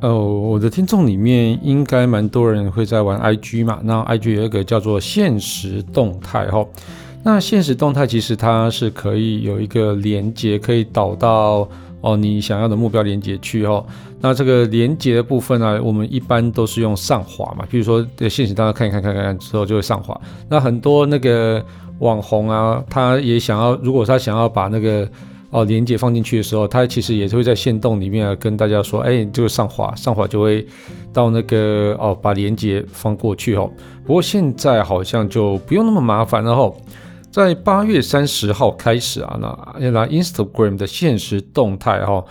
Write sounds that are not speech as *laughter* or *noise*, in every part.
哦，我的听众里面应该蛮多人会在玩 IG 嘛，那 IG 有一个叫做限时动态哈，那限时动态其实它是可以有一个连接，可以导到哦你想要的目标连接去哦。那这个连接的部分呢、我们一般都是用上滑嘛，比如说在现实大家看一看看看看之后就会上滑。那很多那个网红啊，他也想要，如果他想要把那个哦，连接放进去的时候，它其实也是会在线动里面跟大家说，哎，这个上滑，上滑就会到那个哦，把连接放过去哦。不过现在好像就不用那么麻烦了哦。在八月三十号开始啊，那那 Instagram 的限时动态哦，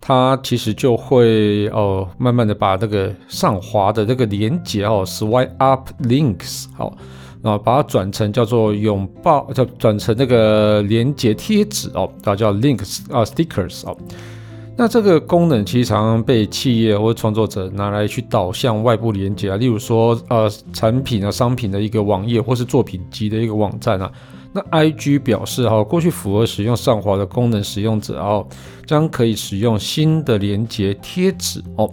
它其实就会哦，慢慢的把那个上滑的那个连接哦，swipe up links 好。啊，把它转成叫做拥抱，叫转成那个连接贴纸哦，它叫 links 啊 stickers 哦。那这个功能其实常常被企业或创作者拿来去导向外部连接啊，例如说呃产品啊商品的一个网页或是作品集的一个网站啊。那 IG 表示哈，过去符合使用上滑的功能使用者哦，将可以使用新的连接贴纸哦。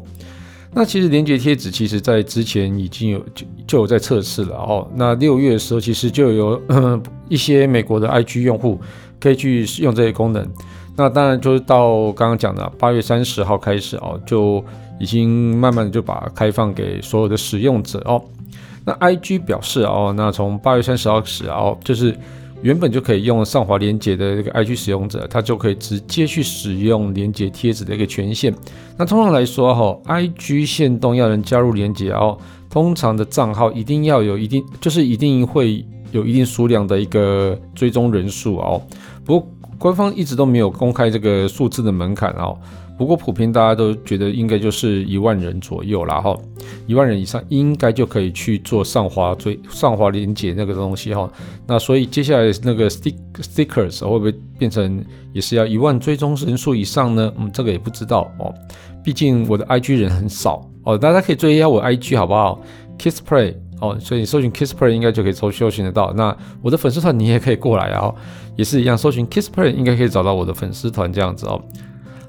那其实连接贴纸，其实在之前已经有就就有在测试了哦。那六月的时候，其实就有 *coughs* 一些美国的 IG 用户可以去使用这些功能。那当然就是到刚刚讲的八月三十号开始哦，就已经慢慢的就把开放给所有的使用者哦。那 IG 表示哦，那从八月三十号始哦，就是。原本就可以用上滑连接的这个 IG 使用者，他就可以直接去使用连接贴纸的一个权限。那通常来说哈，IG 限动要人加入连接哦，通常的账号一定要有一定，就是一定会有一定数量的一个追踪人数哦。不过官方一直都没有公开这个数字的门槛哦。不过普遍大家都觉得应该就是一万人左右啦哈，一万人以上应该就可以去做上滑追上滑连接那个东西哈。那所以接下来那个 stick stickers 会不会变成也是要一万追踪人数以上呢？嗯，这个也不知道哦。毕竟我的 IG 人很少哦，大家可以追一下我 IG 好不好？Kissplay 哦，所以你搜寻 Kissplay 应该就可以搜搜寻得到。那我的粉丝团你也可以过来啊，也是一样，搜寻 Kissplay 应该可以找到我的粉丝团这样子哦。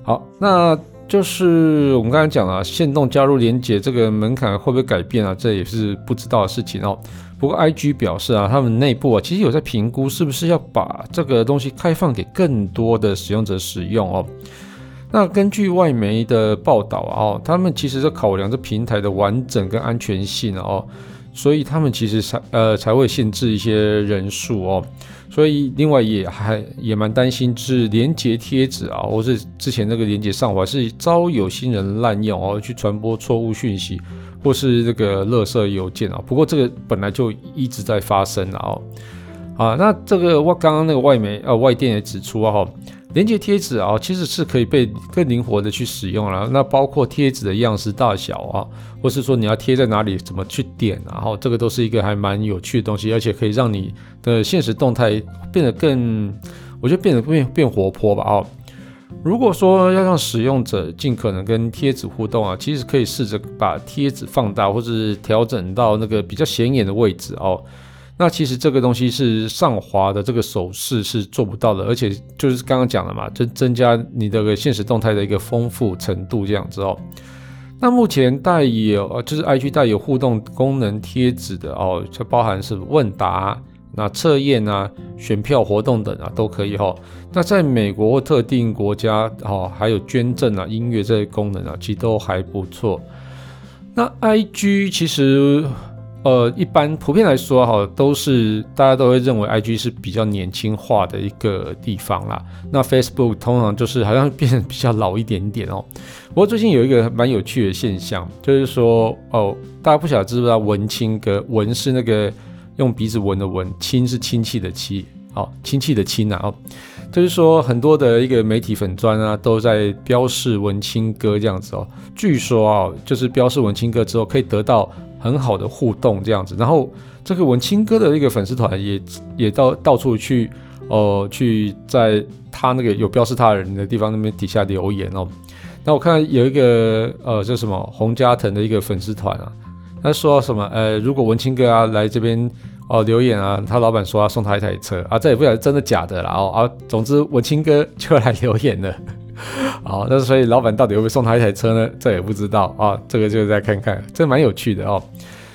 好，那就是我们刚才讲了，限动加入连接这个门槛会不会改变啊？这也是不知道的事情哦。不过 IG 表示啊，他们内部啊其实有在评估，是不是要把这个东西开放给更多的使用者使用哦。那根据外媒的报道啊，哦，他们其实在考量这平台的完整跟安全性哦。所以他们其实才呃才会限制一些人数哦，所以另外也还也蛮担心是连接贴纸啊，或是之前那个连接上滑是遭有心人滥用哦，去传播错误讯息，或是这个垃圾邮件啊。不过这个本来就一直在发生了哦。啊，那这个我刚刚那个外媒呃外电也指出啊哈。连接贴纸啊，其实是可以被更灵活的去使用了。那包括贴纸的样式大小啊，或是说你要贴在哪里，怎么去点，然后这个都是一个还蛮有趣的东西，而且可以让你的现实动态变得更，我觉得变得变变活泼吧。哦，如果说要让使用者尽可能跟贴纸互动啊，其实可以试着把贴纸放大，或是调整到那个比较显眼的位置哦。那其实这个东西是上滑的这个手势是做不到的，而且就是刚刚讲了嘛，增增加你的现实动态的一个丰富程度这样子哦。那目前带有就是 IG 带有互动功能贴纸的哦，就包含是问答、那测验啊、选票活动等啊都可以哈。那在美国或特定国家哦，还有捐赠啊、音乐这些功能啊，其实都还不错。那 IG 其实。呃，一般普遍来说哈，都是大家都会认为 IG 是比较年轻化的一个地方啦。那 Facebook 通常就是好像变得比较老一点点哦。不过最近有一个蛮有趣的现象，就是说哦，大家不晓得知不知道文青哥，文是那个用鼻子闻的闻，亲是亲戚的戚，哦，亲戚的亲啊哦。就是说很多的一个媒体粉砖啊，都在标示文青哥这样子哦。据说啊，就是标示文青哥之后可以得到。很好的互动这样子。然后这个文青哥的一个粉丝团也也到到处去哦、呃，去在他那个有标示他人的地方那边底下留言哦。那我看有一个呃叫什么洪家腾的一个粉丝团啊，他说什么呃，如果文青哥啊来这边。哦，留言啊，他老板说要送他一台车啊，这也不晓得真的假的啦。哦啊，总之文青哥就来留言了。*laughs* 好，那所以老板到底会不会送他一台车呢？这也不知道啊，这个就再看看，这蛮有趣的哦。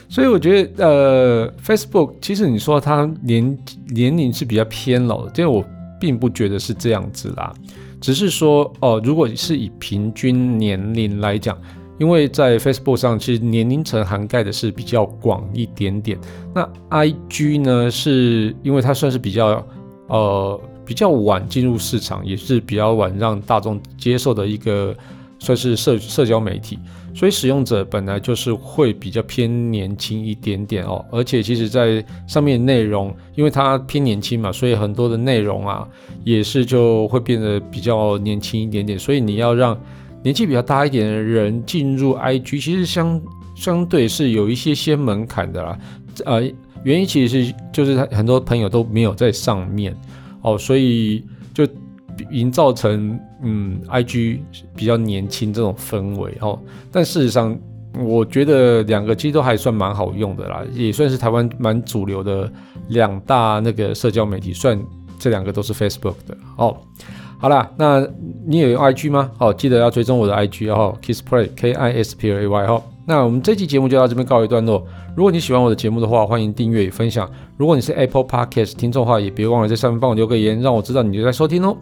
所以我觉得呃，Facebook 其实你说他年年龄是比较偏老的，这个我并不觉得是这样子啦，只是说哦，如果是以平均年龄来讲。因为在 Facebook 上，其实年龄层涵盖的是比较广一点点。那 IG 呢，是因为它算是比较呃比较晚进入市场，也是比较晚让大众接受的一个算是社社交媒体，所以使用者本来就是会比较偏年轻一点点哦。而且其实在上面内容，因为它偏年轻嘛，所以很多的内容啊也是就会变得比较年轻一点点。所以你要让年纪比较大一点的人进入 IG，其实相相对是有一些些门槛的啦。呃，原因其实是就是他很多朋友都没有在上面哦，所以就营造成嗯 IG 比较年轻这种氛围哦。但事实上，我觉得两个其实都还算蛮好用的啦，也算是台湾蛮主流的两大那个社交媒体，算这两个都是 Facebook 的哦。好啦，那你也有 IG 吗？好，记得要追踪我的 IG 哦，Kissplay K I S P L A Y 哈。那我们这期节目就到这边告一段落。如果你喜欢我的节目的话，欢迎订阅与分享。如果你是 Apple Podcast 听众的话，也别忘了在上面帮我留个言，让我知道你就在收听哦。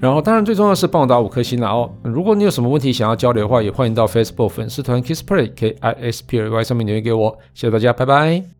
然后，当然最重要的是帮我打五颗星啦哦。如果你有什么问题想要交流的话，也欢迎到 Facebook 粉丝团 Kissplay K I S P L Y 上面留言给我。谢谢大家，拜拜。